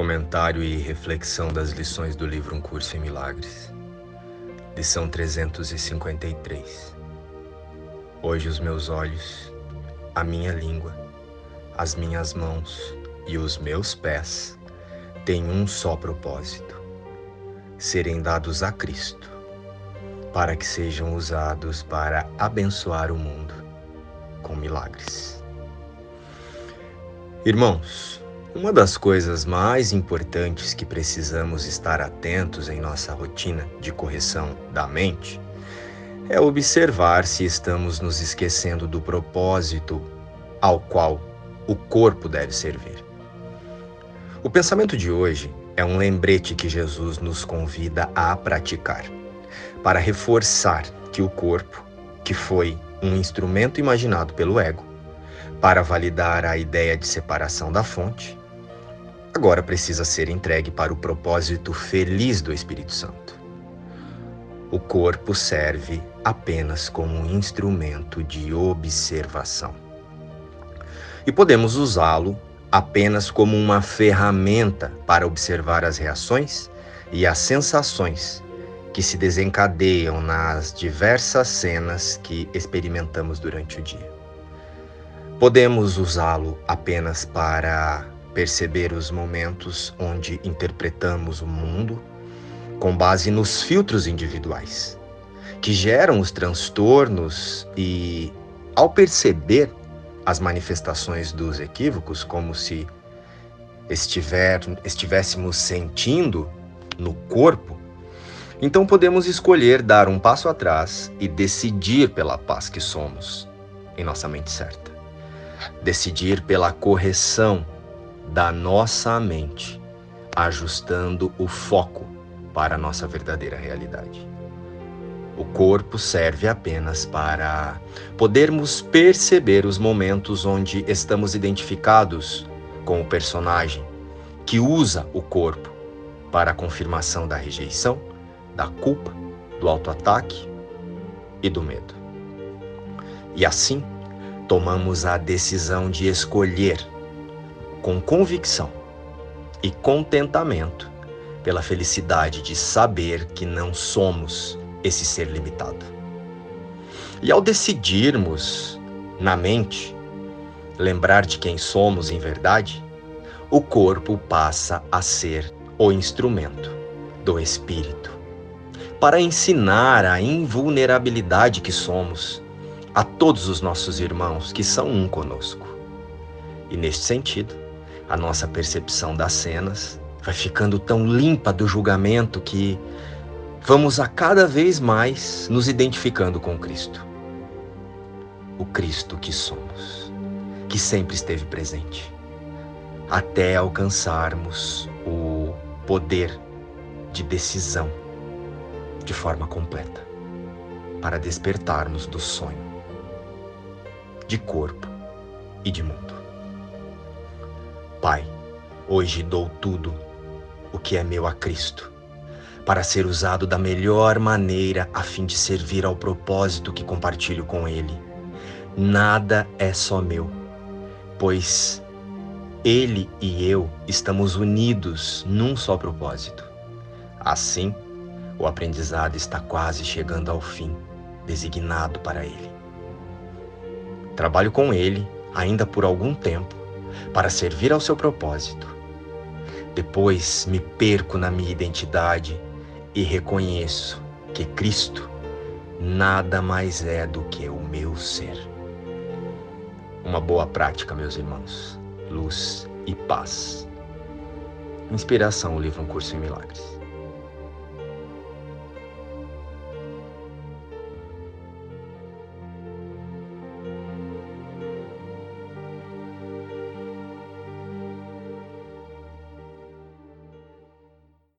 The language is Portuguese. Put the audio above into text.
Comentário e reflexão das lições do livro Um Curso em Milagres. Lição 353. Hoje os meus olhos, a minha língua, as minhas mãos e os meus pés têm um só propósito: serem dados a Cristo, para que sejam usados para abençoar o mundo com milagres. Irmãos, uma das coisas mais importantes que precisamos estar atentos em nossa rotina de correção da mente é observar se estamos nos esquecendo do propósito ao qual o corpo deve servir. O pensamento de hoje é um lembrete que Jesus nos convida a praticar, para reforçar que o corpo, que foi um instrumento imaginado pelo ego, para validar a ideia de separação da fonte, agora precisa ser entregue para o propósito feliz do Espírito Santo. O corpo serve apenas como um instrumento de observação. E podemos usá-lo apenas como uma ferramenta para observar as reações e as sensações que se desencadeiam nas diversas cenas que experimentamos durante o dia. Podemos usá-lo apenas para perceber os momentos onde interpretamos o mundo com base nos filtros individuais, que geram os transtornos e, ao perceber as manifestações dos equívocos, como se estiver, estivéssemos sentindo no corpo, então podemos escolher dar um passo atrás e decidir pela paz que somos em nossa mente certa. Decidir pela correção da nossa mente, ajustando o foco para a nossa verdadeira realidade. O corpo serve apenas para podermos perceber os momentos onde estamos identificados com o personagem que usa o corpo para a confirmação da rejeição, da culpa, do autoataque e do medo. E assim, tomamos a decisão de escolher com convicção e contentamento pela felicidade de saber que não somos esse ser limitado. E ao decidirmos na mente lembrar de quem somos em verdade, o corpo passa a ser o instrumento do espírito para ensinar a invulnerabilidade que somos a todos os nossos irmãos que são um conosco. E neste sentido, a nossa percepção das cenas vai ficando tão limpa do julgamento que vamos a cada vez mais nos identificando com Cristo. O Cristo que somos, que sempre esteve presente, até alcançarmos o poder de decisão de forma completa, para despertarmos do sonho de corpo e de mundo. Pai, hoje dou tudo o que é meu a Cristo, para ser usado da melhor maneira a fim de servir ao propósito que compartilho com Ele. Nada é só meu, pois Ele e eu estamos unidos num só propósito. Assim, o aprendizado está quase chegando ao fim, designado para Ele. Trabalho com ele ainda por algum tempo para servir ao seu propósito. Depois me perco na minha identidade e reconheço que Cristo nada mais é do que o meu ser. Uma boa prática, meus irmãos. Luz e paz. Inspiração, o livro Um Curso em Milagres.